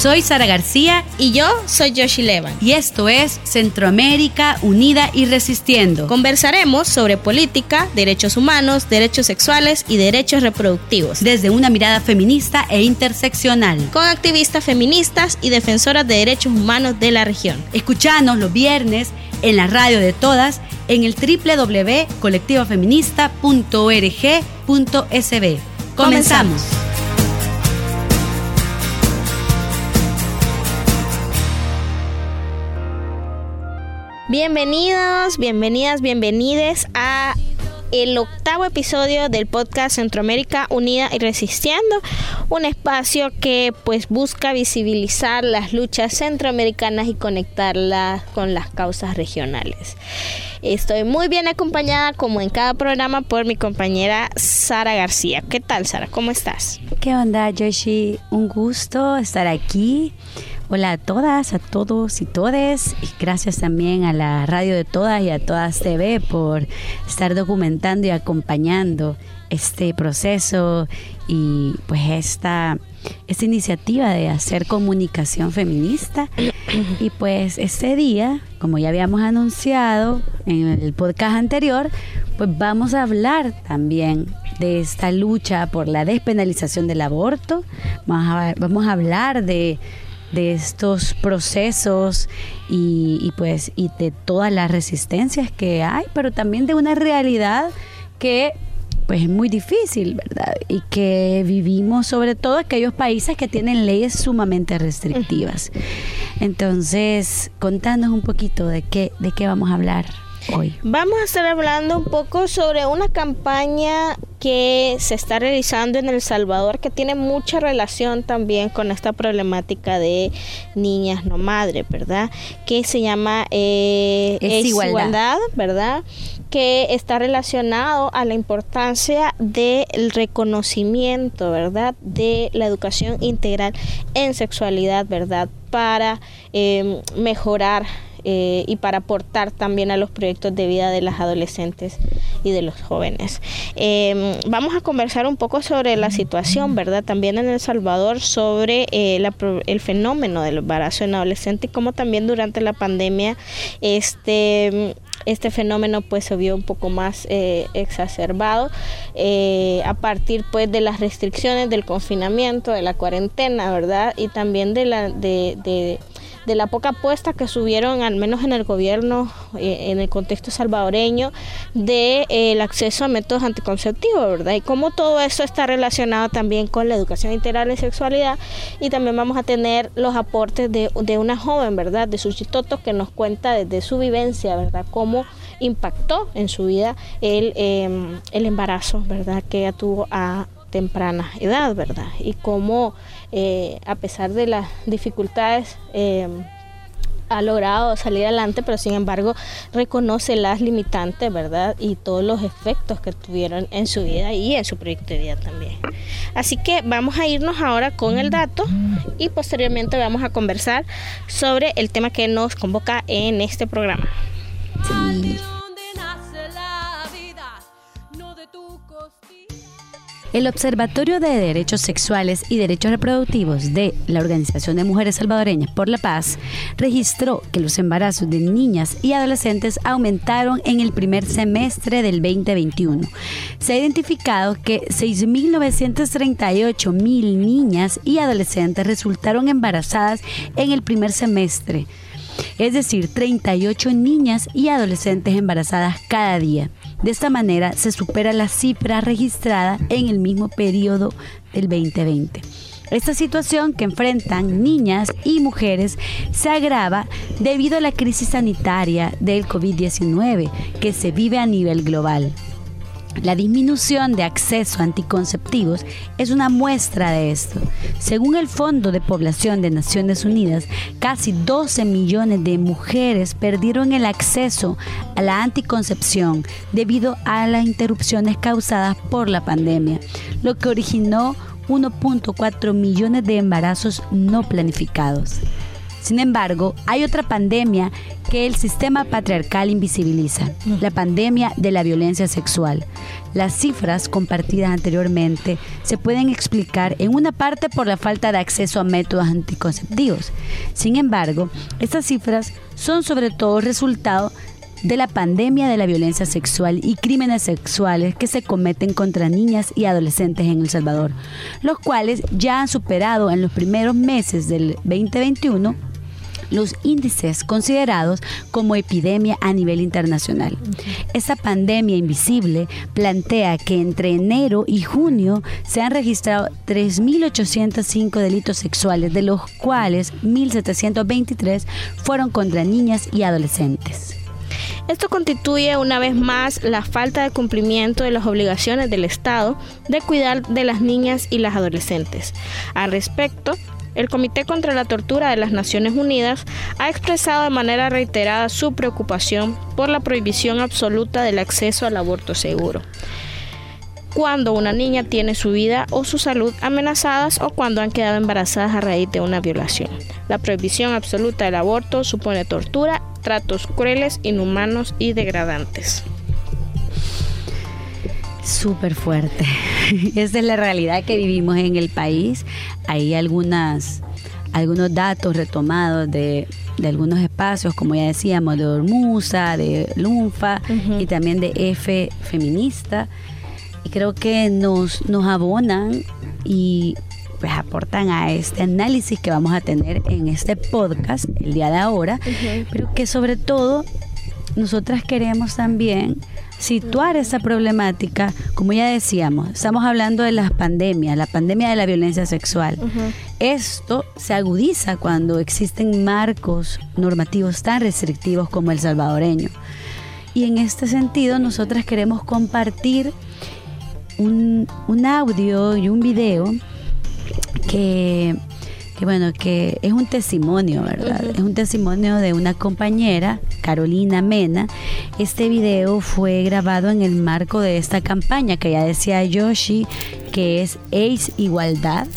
Soy Sara García y yo soy Joshi Levan. Y esto es Centroamérica Unida y Resistiendo. Conversaremos sobre política, derechos humanos, derechos sexuales y derechos reproductivos. Desde una mirada feminista e interseccional. Con activistas feministas y defensoras de derechos humanos de la región. Escuchanos los viernes en la radio de todas en el www.colectivafeminista.org.sb. Comenzamos. Bienvenidos, bienvenidas, bienvenides a el octavo episodio del podcast Centroamérica Unida y Resistiendo, un espacio que pues busca visibilizar las luchas centroamericanas y conectarlas con las causas regionales. Estoy muy bien acompañada como en cada programa por mi compañera Sara García. ¿Qué tal Sara? ¿Cómo estás? ¿Qué onda Yoshi? Un gusto estar aquí Hola a todas, a todos y todes. Y gracias también a la radio de todas y a todas TV por estar documentando y acompañando este proceso y pues esta, esta iniciativa de hacer comunicación feminista. Y pues este día, como ya habíamos anunciado en el podcast anterior, pues vamos a hablar también de esta lucha por la despenalización del aborto. Vamos vamos a hablar de de estos procesos y, pues y de todas las resistencias que hay, pero también de una realidad que pues es muy difícil, ¿verdad? Y que vivimos sobre todo aquellos países que tienen leyes sumamente restrictivas. Entonces, contanos un poquito de qué, de qué vamos a hablar hoy. Vamos a estar hablando un poco sobre una campaña que se está realizando en El Salvador que tiene mucha relación también con esta problemática de niñas no madres, ¿verdad? Que se llama eh, es igualdad. ¿verdad? Que está relacionado a la importancia del reconocimiento, ¿verdad? De la educación integral en sexualidad, ¿verdad? Para eh, mejorar eh, y para aportar también a los proyectos de vida de las adolescentes y de los jóvenes. Em, vamos a conversar un poco sobre la situación, ¿verdad? También en El Salvador sobre eh, el fenómeno del embarazo en adolescente y cómo también durante la pandemia este este fenómeno pues se vio un poco más eh, exacerbado a partir pues de las restricciones del confinamiento de la cuarentena verdad y también de la de de la poca apuesta que subieron, al menos en el gobierno, eh, en el contexto salvadoreño, de, eh, acceso a métodos anticonceptivos, ¿verdad? Y cómo todo eso está relacionado también con la educación integral en sexualidad. Y también vamos a tener los aportes de, una joven, ¿verdad? De Suchitoto, que nos cuenta desde su vivencia, ¿verdad? Cómo impactó en su vida el, em, el embarazo, ¿verdad? Que ella tuvo a temprana edad, ¿verdad? Y cómo eh, a pesar de las dificultades eh, ha logrado salir adelante, pero sin embargo reconoce las limitantes, ¿verdad? Y todos los efectos que tuvieron en su vida y en su proyecto de vida también. Así que vamos a irnos ahora con el dato y posteriormente vamos a conversar sobre el tema que nos convoca en este programa. El Observatorio de Derechos Sexuales y Derechos Reproductivos de la Organización de Mujeres Salvadoreñas por la Paz registró que los embarazos de niñas y adolescentes aumentaron en el primer semestre del 2021. Se ha identificado que 6.938 mil niñas y adolescentes resultaron embarazadas en el primer semestre, es decir, 38 niñas y adolescentes embarazadas cada día. De esta manera se supera la cifra registrada en el mismo periodo del 2020. Esta situación que enfrentan niñas y mujeres se agrava debido a la crisis sanitaria del COVID-19 que se vive a nivel global. La disminución de acceso a anticonceptivos es una muestra de esto. Según el Fondo de Población de Naciones Unidas, casi 12 millones de mujeres perdieron el acceso a la anticoncepción debido a las interrupciones causadas por la pandemia, lo que originó 1.4 millones de embarazos no planificados. Sin embargo, hay otra pandemia que el sistema patriarcal invisibiliza, la pandemia de la violencia sexual. Las cifras compartidas anteriormente se pueden explicar en una parte por la falta de acceso a métodos anticonceptivos. Sin embargo, estas cifras son sobre todo resultado de la pandemia de la violencia sexual y crímenes sexuales que se cometen contra niñas y adolescentes en El Salvador, los cuales ya han superado en los primeros meses del 2021 los índices considerados como epidemia a nivel internacional. Esta pandemia invisible plantea que entre enero y junio se han registrado 3.805 delitos sexuales, de los cuales 1.723 fueron contra niñas y adolescentes. Esto constituye una vez más la falta de cumplimiento de las obligaciones del Estado de cuidar de las niñas y las adolescentes. Al respecto, el Comité contra la Tortura de las Naciones Unidas ha expresado de manera reiterada su preocupación por la prohibición absoluta del acceso al aborto seguro cuando una niña tiene su vida o su salud amenazadas o cuando han quedado embarazadas a raíz de una violación. La prohibición absoluta del aborto supone tortura, tratos crueles, inhumanos y degradantes. Súper fuerte. Esa es la realidad que vivimos en el país. Hay algunas, algunos datos retomados de, algunos espacios, como ya decíamos, de Hormusa, de Lunfa y también de F feminista. Y creo que nos, nos abonan y pues aportan a este análisis que vamos a tener en este podcast el día de ahora, pero que sobre todo nosotras queremos también situar esa problemática, como ya decíamos, estamos hablando de las pandemias, la pandemia de la violencia sexual. Esto se agudiza cuando existen marcos normativos tan restrictivos como el salvadoreño. Y en este sentido, nosotras queremos compartir un, un audio y un video que que bueno, que es un testimonio, ¿verdad? Es un testimonio de una compañera, Carolina Mena. Este video fue grabado en el marco de esta campaña que ya decía Yoshi, que es ACE Igualdad.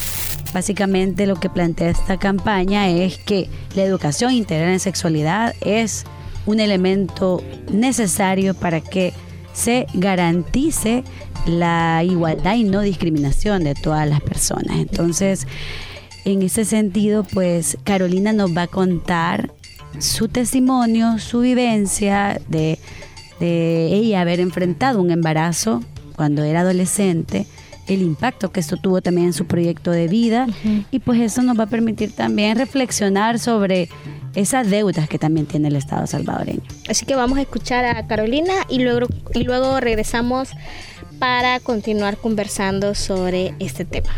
Básicamente lo que plantea esta campaña es que la educación integral en sexualidad es un elemento necesario para que se garantice la igualdad y no discriminación de todas las personas. Entonces, en ese sentido, pues Carolina nos va a contar su testimonio, su vivencia de, ella haber enfrentado un embarazo cuando era adolescente, el impacto que esto tuvo también en su proyecto de vida y pues eso nos va a permitir también reflexionar sobre esas deudas que también tiene el Estado salvadoreño. Así que vamos a escuchar a Carolina y luego, y luego regresamos para continuar conversando sobre este tema.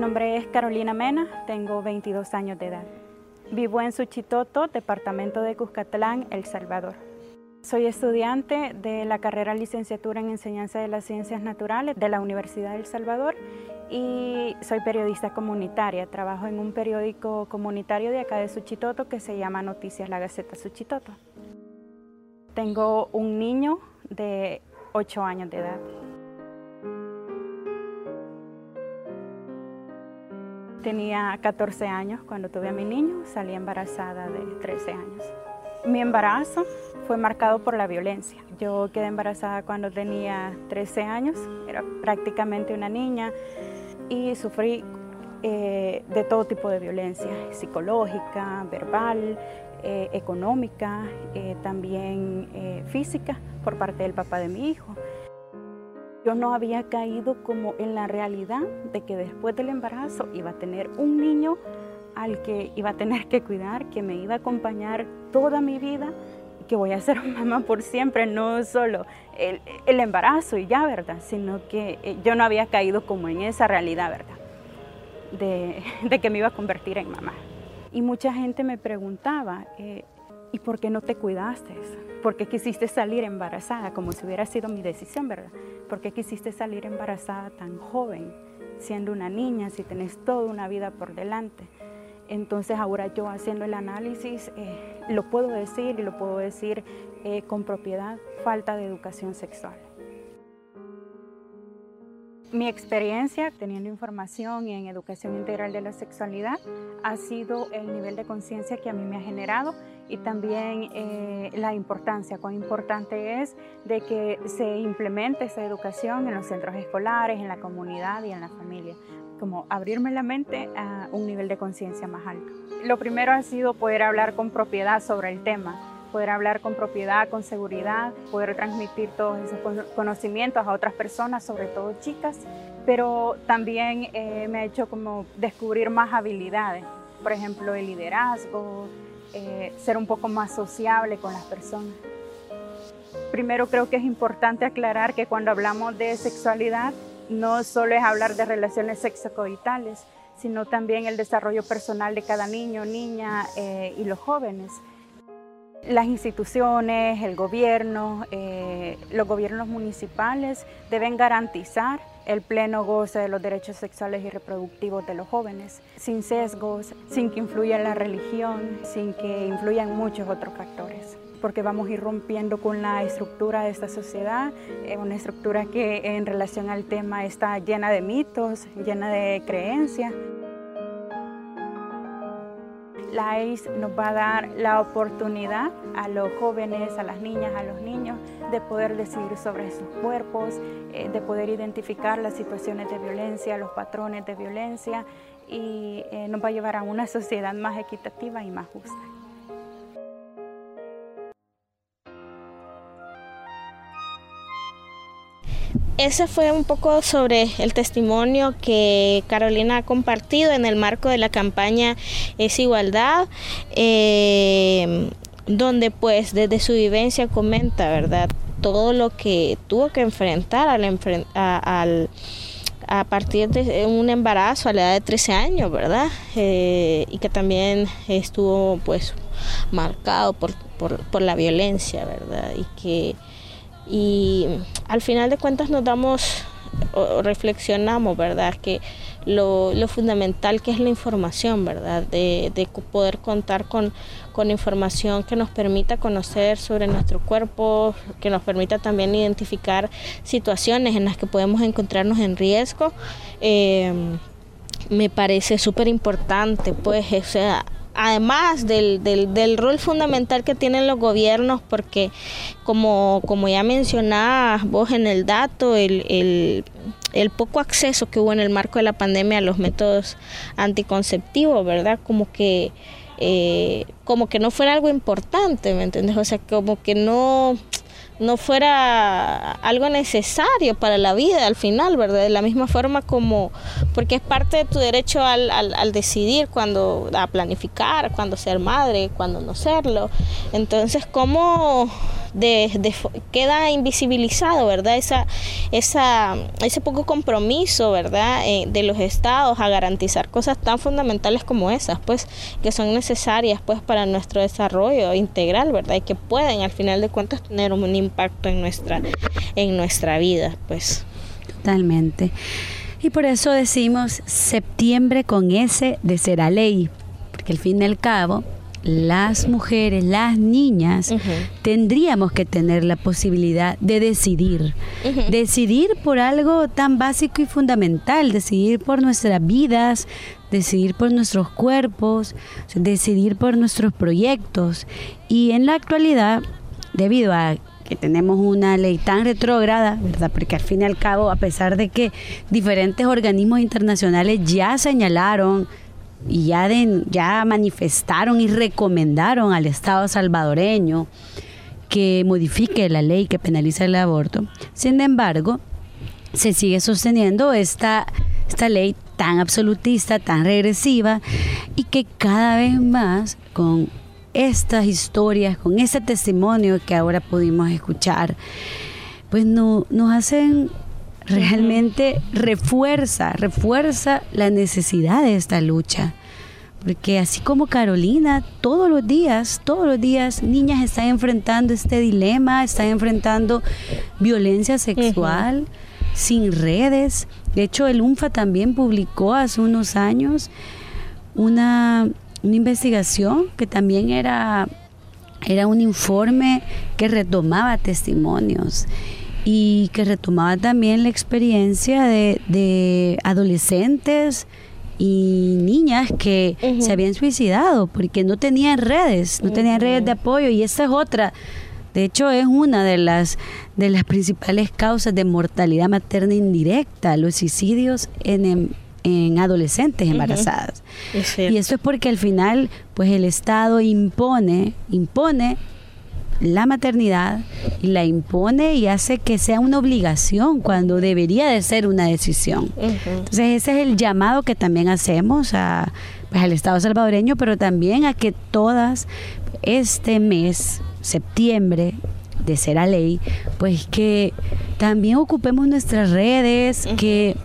Nombre es Carolina Mena, tengo 22 años de edad. Vivo en Suchitoto, departamento de Cuscatlán, El Salvador. Soy estudiante de la carrera licenciatura en Enseñanza de las Ciencias Naturales de la Universidad del Salvador y soy periodista comunitaria. Trabajo en un periódico comunitario de acá de Suchitoto que se llama Noticias La Gaceta Suchitoto. Tengo un niño de 8 años de edad. Tenía 14 años cuando tuve a mi niño, salí embarazada de 13 años. Mi embarazo fue marcado por la violencia. Yo quedé embarazada cuando tenía 13 años, era prácticamente una niña y sufrí eh, de todo tipo de violencia, psicológica, verbal, eh, económica, eh, también física por parte del papá de mi hijo. Yo no había caído como en la realidad de que después del embarazo iba a tener un niño al que iba a tener que cuidar, que me iba a acompañar toda mi vida que voy a ser mamá por siempre, no solo el, el, embarazo y ya, ¿verdad? Sino que yo no había caído como en esa realidad, ¿verdad? De, de que me iba a convertir en mamá. Y mucha gente me preguntaba, eh, ¿y por qué no te cuidaste? ¿Por qué quisiste salir embarazada? Como si hubiera sido mi decisión, ¿verdad? ¿Por qué quisiste salir embarazada tan joven, siendo una niña, si tenés toda una vida por delante? Entonces ahora yo haciendo el análisis eh, lo puedo decir y lo puedo decir eh, con propiedad, falta de educación sexual. Mi experiencia teniendo información en educación integral de la sexualidad ha sido el nivel de conciencia que a mí me ha generado y también eh, la importancia, cuán importante es de que se implemente esa educación en los centros escolares, en la comunidad y en la familia, como abrirme la mente a un nivel de conciencia más alto. Lo primero ha sido poder hablar con propiedad sobre el tema, poder hablar con propiedad, con seguridad, poder transmitir todos esos conocimientos a otras personas, sobre todo chicas, pero también eh, me ha hecho como descubrir más habilidades, por ejemplo, el liderazgo, eh, ser un poco más sociable con las personas. Primero creo que es importante aclarar que cuando hablamos de sexualidad no solo es hablar de relaciones sexocoitales, sino también el desarrollo personal de cada niño, niña eh, y los jóvenes. Las instituciones, el gobierno, eh, los gobiernos municipales deben garantizar el pleno goce de los derechos sexuales y reproductivos de los jóvenes, sin sesgos, sin que influya la religión, sin que influyan muchos otros factores porque vamos a ir rompiendo con la estructura de esta sociedad, eh, una estructura que en relación al tema está llena de mitos, llena de creencias la ACE nos va a dar la oportunidad a los jóvenes, a las niñas, a los niños, de poder decidir sobre sus cuerpos, eh, de poder identificar las situaciones de violencia, los patrones de violencia y eh, nos va a llevar a una sociedad más equitativa y más justa. Ese fue un poco sobre el testimonio que Carolina ha compartido en el marco de la campaña Es Igualdad, eh, donde pues desde su vivencia comenta, ¿verdad? Todo lo que tuvo que enfrentar al, a partir de un embarazo a la edad de 13 años, ¿verdad? Eh, y que también estuvo pues marcado por, por la violencia, ¿verdad? Y que y al final de cuentas nos damos o reflexionamos, ¿verdad? Que lo, fundamental que es la información, ¿verdad? De, poder contar con, información que nos permita conocer sobre nuestro cuerpo, que nos permita también identificar situaciones en las que podemos encontrarnos en riesgo. Eh, me parece súper importante, pues, o sea, además del, del, rol fundamental que tienen los gobiernos, porque como, como ya mencionabas vos en el dato, el, el, poco acceso que hubo en el marco de la pandemia a los métodos anticonceptivos, ¿verdad? Como que, eh, como que no fuera algo importante, ¿me entiendes? O sea, como que no no fuera algo necesario para la vida al final, ¿verdad? De la misma forma como, porque es parte de tu derecho al, al, decidir cuando, a planificar, cuando ser madre, cuando no serlo. Entonces, ¿cómo de, queda invisibilizado, ¿verdad? Esa, esa, ese poco compromiso, ¿verdad? Eh, de los estados a garantizar cosas tan fundamentales como esas, pues, que son necesarias, pues, para nuestro desarrollo integral, ¿verdad? Y que pueden, al final de cuentas, tener un impacto en nuestra, en nuestra vida, pues. Totalmente. Y por eso decimos septiembre con S de Será Ley, porque al fin y al cabo las mujeres, las niñas, tendríamos que tener la posibilidad de decidir. Decidir por algo tan básico y fundamental, decidir por nuestras vidas, decidir por nuestros cuerpos, decidir por nuestros proyectos. Y en la actualidad, debido a que tenemos una ley tan retrógrada, ¿verdad? Porque al fin y al cabo, a pesar de que diferentes organismos internacionales ya señalaron y ya, ya manifestaron y recomendaron al Estado salvadoreño que modifique la ley que penaliza el aborto. Sin embargo, se sigue sosteniendo esta, esta ley tan absolutista, tan regresiva y que cada vez más con estas historias, con ese testimonio que ahora pudimos escuchar, pues no, nos hacen realmente refuerza, refuerza la necesidad de esta lucha. Porque así como Carolina, todos los días, todos los días niñas están enfrentando este dilema, están enfrentando violencia sexual sin redes. De hecho, el UNFA también publicó hace unos años una, una investigación que también era, era un informe que retomaba testimonios y que retomaba también la experiencia de, de adolescentes y niñas que se habían suicidado porque no tenían redes, no tenían redes de apoyo y esa es otra. De hecho, es una de las, de las principales causas de mortalidad materna indirecta, los suicidios en, en adolescentes embarazadas. y eso es porque al final, pues el Estado impone, impone la maternidad y la impone y hace que sea una obligación cuando debería de ser una decisión. Entonces ese es el llamado que también hacemos a, pues, al Estado salvadoreño, pero también a que todas este mes, septiembre, de ser a ley, pues que también ocupemos nuestras redes, que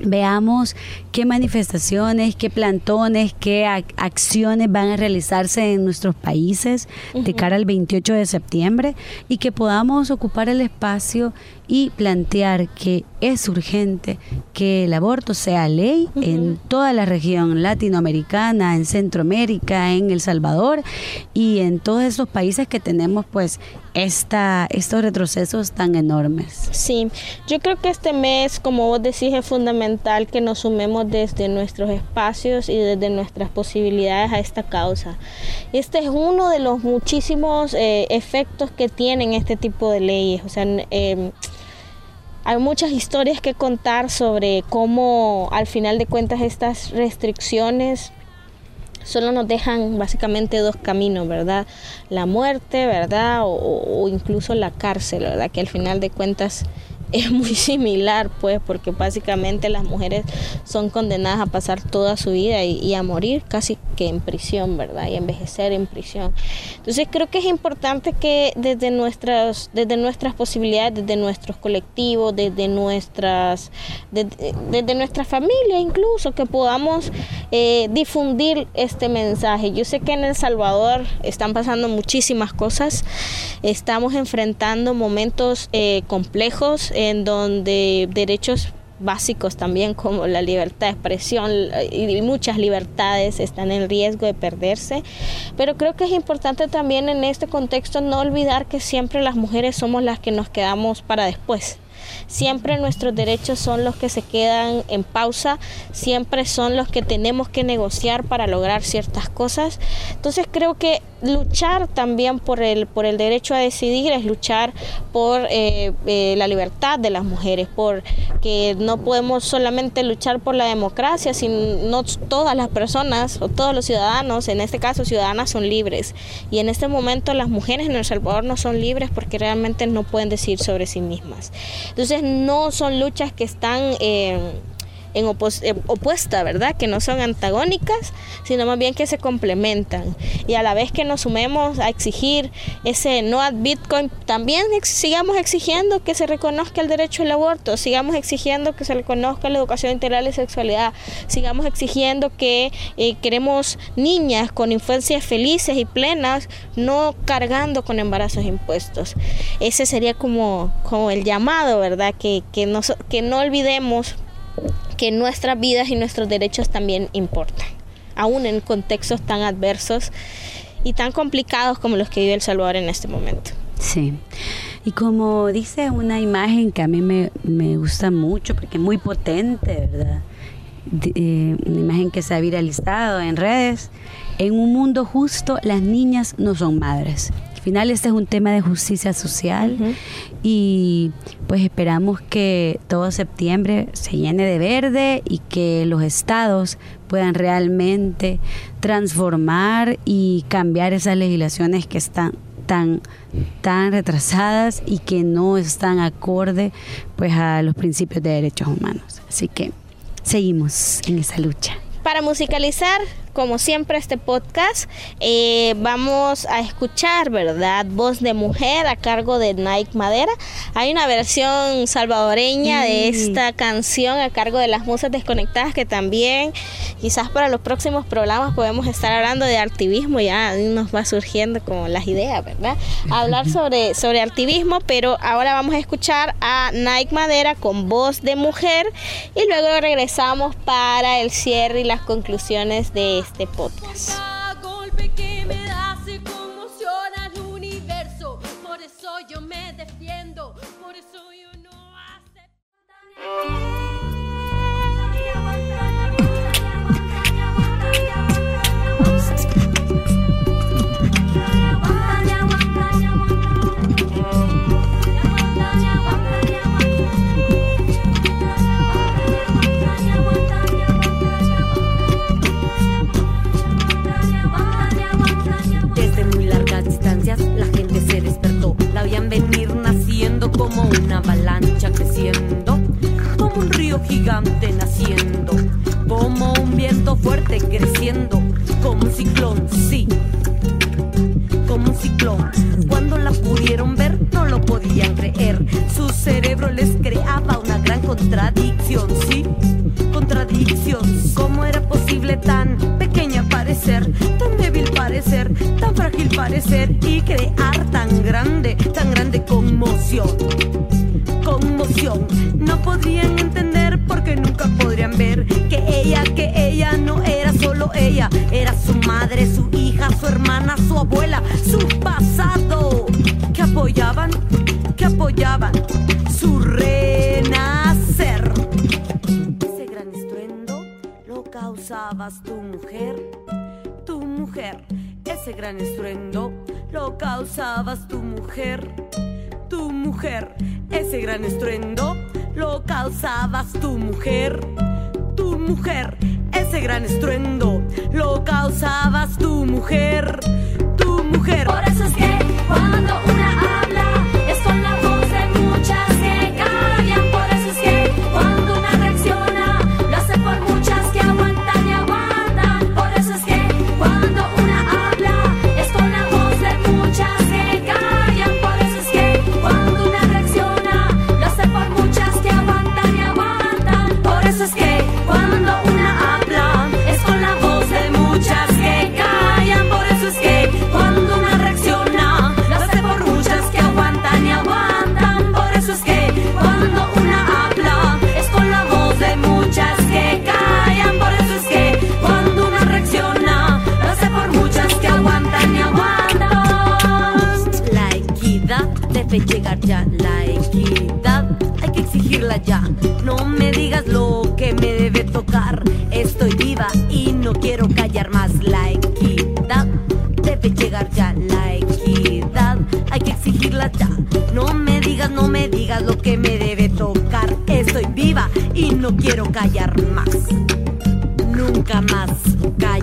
veamos qué manifestaciones, qué plantones, qué acciones van a realizarse en nuestros países de cara al 28 de septiembre y que podamos ocupar el espacio y plantear que es urgente que el aborto sea ley en toda la región latinoamericana, en Centroamérica, en El Salvador y en todos esos países que tenemos pues esta, estos retrocesos tan enormes. Sí, yo creo que este mes, como vos decís, es fundamental que nos sumemos desde nuestros espacios y desde nuestras posibilidades a esta causa. Este es uno de los muchísimos eh, efectos que tienen este tipo de leyes. O sea, em, hay muchas historias que contar sobre cómo al final de cuentas estas restricciones solo nos dejan básicamente dos caminos, ¿verdad? La muerte, ¿verdad? O, o, incluso la cárcel, ¿verdad? Que al final de cuentas es muy similar, pues, porque básicamente las mujeres son condenadas a pasar toda su vida y, a morir casi que en prisión, ¿verdad? Y envejecer en prisión. Entonces creo que es importante que desde nuestras, desde nuestras posibilidades, desde nuestros colectivos, desde nuestras, desde, nuestra familia incluso, que podamos eh, difundir este mensaje. Yo sé que en El Salvador están pasando muchísimas cosas, estamos enfrentando momentos eh, complejos en donde derechos básicos también como la libertad de expresión y muchas libertades están en riesgo de perderse. Pero creo que es importante también en este contexto no olvidar que siempre las mujeres somos las que nos quedamos para después. Siempre nuestros derechos son los que se quedan en pausa, siempre son los que tenemos que negociar para lograr ciertas cosas. Entonces creo que luchar también por el, por el derecho a decidir es luchar por eh, eh, la libertad de las mujeres, por que no podemos solamente luchar por la democracia, sino todas las personas o todos los ciudadanos, en este caso ciudadanas, son libres. Y en este momento las mujeres en El Salvador no son libres porque realmente no pueden decir sobre sí mismas. Entonces no son luchas que están... Eh, en eh, opuesta, ¿verdad? Que no son antagónicas, sino más bien que se complementan. Y a la vez que nos sumemos a exigir ese no ad Bitcoin, también sigamos exigiendo que se reconozca el derecho al aborto, sigamos exigiendo que se reconozca la educación integral y sexualidad, sigamos exigiendo que eh, queremos niñas con infancias felices y plenas, no cargando con embarazos impuestos. Ese sería como, como el llamado, ¿verdad? Que, que, que no olvidemos que nuestras vidas y nuestros derechos también importan, aún en contextos tan adversos y tan complicados como los que vive El Salvador en este momento. Sí. Y como dice una imagen que a mí me, gusta mucho, porque es muy potente, ¿verdad? Eh, una imagen que se ha viralizado en redes. En un mundo justo, las niñas no son madres final este es un tema de justicia social y pues esperamos que todo septiembre se llene de verde y que los estados puedan realmente transformar y cambiar esas legislaciones que están tan tan retrasadas y que no están acorde pues a los principios de derechos humanos. Así que seguimos en esa lucha. Para musicalizar como siempre, este podcast. Eh, vamos a escuchar, ¿verdad? Voz de mujer a cargo de Nike Madera. Hay una versión salvadoreña de esta canción a cargo de las musas desconectadas que también quizás para los próximos programas podemos estar hablando de activismo, ya nos va surgiendo como las ideas, ¿verdad? Hablar sobre, sobre activismo, pero ahora vamos a escuchar a Nike Madera con voz de mujer y luego regresamos para el cierre y las conclusiones de este podcast. crecer y crear tan grande, tan grande conmoción. Conmoción. No podrían entender porque nunca podrían ver que ella, que ella no era solo ella, era su madre, su hija, su hermana, su abuela, su pasado, que apoyaban, que apoyaban su renacer. Ese gran estruendo lo causabas tú ese gran estruendo lo causabas tu mujer. Tu mujer, ese gran estruendo lo causabas tu mujer. Tu mujer, ese gran estruendo lo causabas tu mujer. Tu mujer. No me digas lo que me debe tocar. Estoy viva y no quiero callar más. La equidad debe llegar ya. La equidad hay que exigirla ya. No me digas, no me digas lo que me debe tocar. Estoy viva y no quiero callar más. Nunca más callar.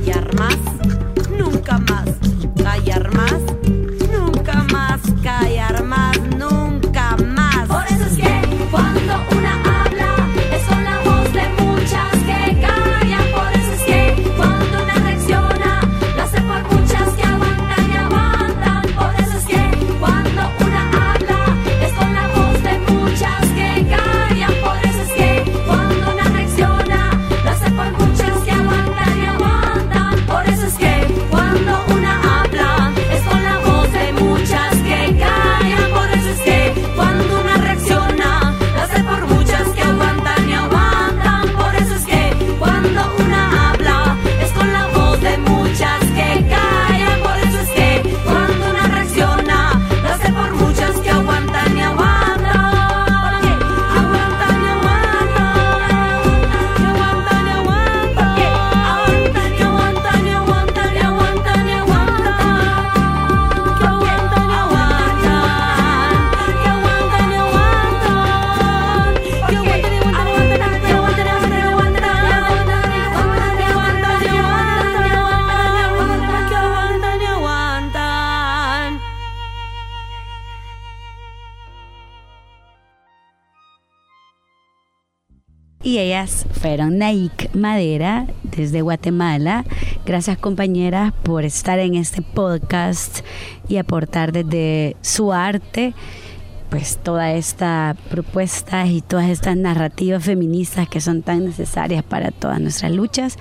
Y ellas fueron Naik Madera desde Guatemala. Gracias compañeras por estar en este podcast y aportar desde su arte pues toda esta propuesta y todas estas narrativas feministas que son tan necesarias para todas nuestras luchas.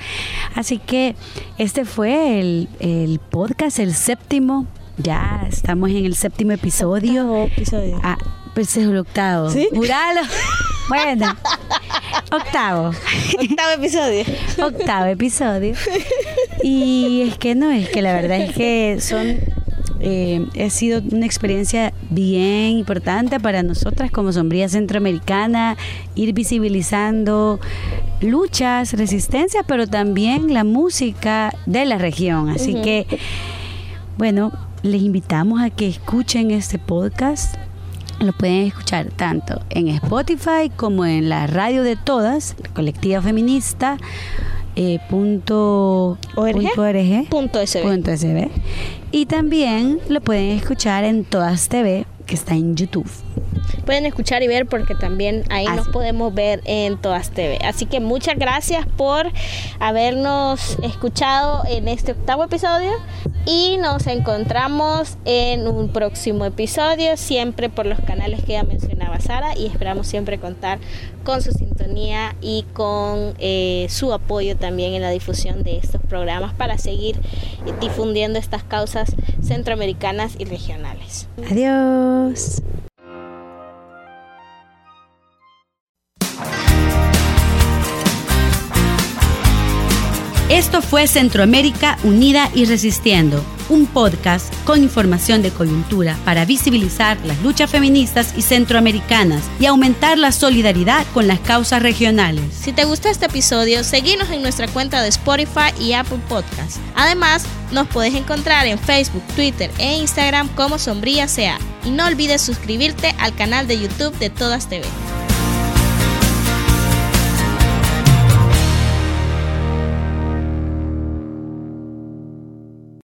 Así que este fue el, el podcast, el séptimo. Ya estamos en el séptimo episodio. Octavo episodio. Ah, pues es el octavo. ¿Sí? Bueno, octavo. Octavo episodio. Octavo episodio. Y es que no, es que la verdad es que son eh, ha sido una experiencia bien importante para nosotras como Sombría Centroamericana, ir visibilizando luchas, resistencia, pero también la música de la región. Así que, bueno, les invitamos a que escuchen este podcast. Lo pueden escuchar tanto en Spotify como en la radio de todas, colectiva feminista. eh, punto ORG. punto org, Punto SB. punto SB. Y también lo pueden escuchar en Todas TV, que está en YouTube. Pueden escuchar y ver porque también ahí Así. nos podemos ver en Todas TV. Así que muchas gracias por habernos escuchado en este octavo episodio y nos encontramos en un próximo episodio, siempre por los canales que ya mencionaba Sara y esperamos siempre contar con su sintonía y con eh, su apoyo también en la difusión de estos programas para seguir difundiendo estas causas centroamericanas y regionales. Adiós. Esto fue Centroamérica Unida y Resistiendo, un podcast con información de coyuntura para visibilizar las luchas feministas y centroamericanas y aumentar la solidaridad con las causas regionales. Si te gustó este episodio, seguinos en nuestra cuenta de Spotify y Apple Podcast. Además, nos puedes encontrar en Facebook, Twitter e Instagram como Sombría CA. Y no olvides suscribirte al canal de YouTube de Todas TV.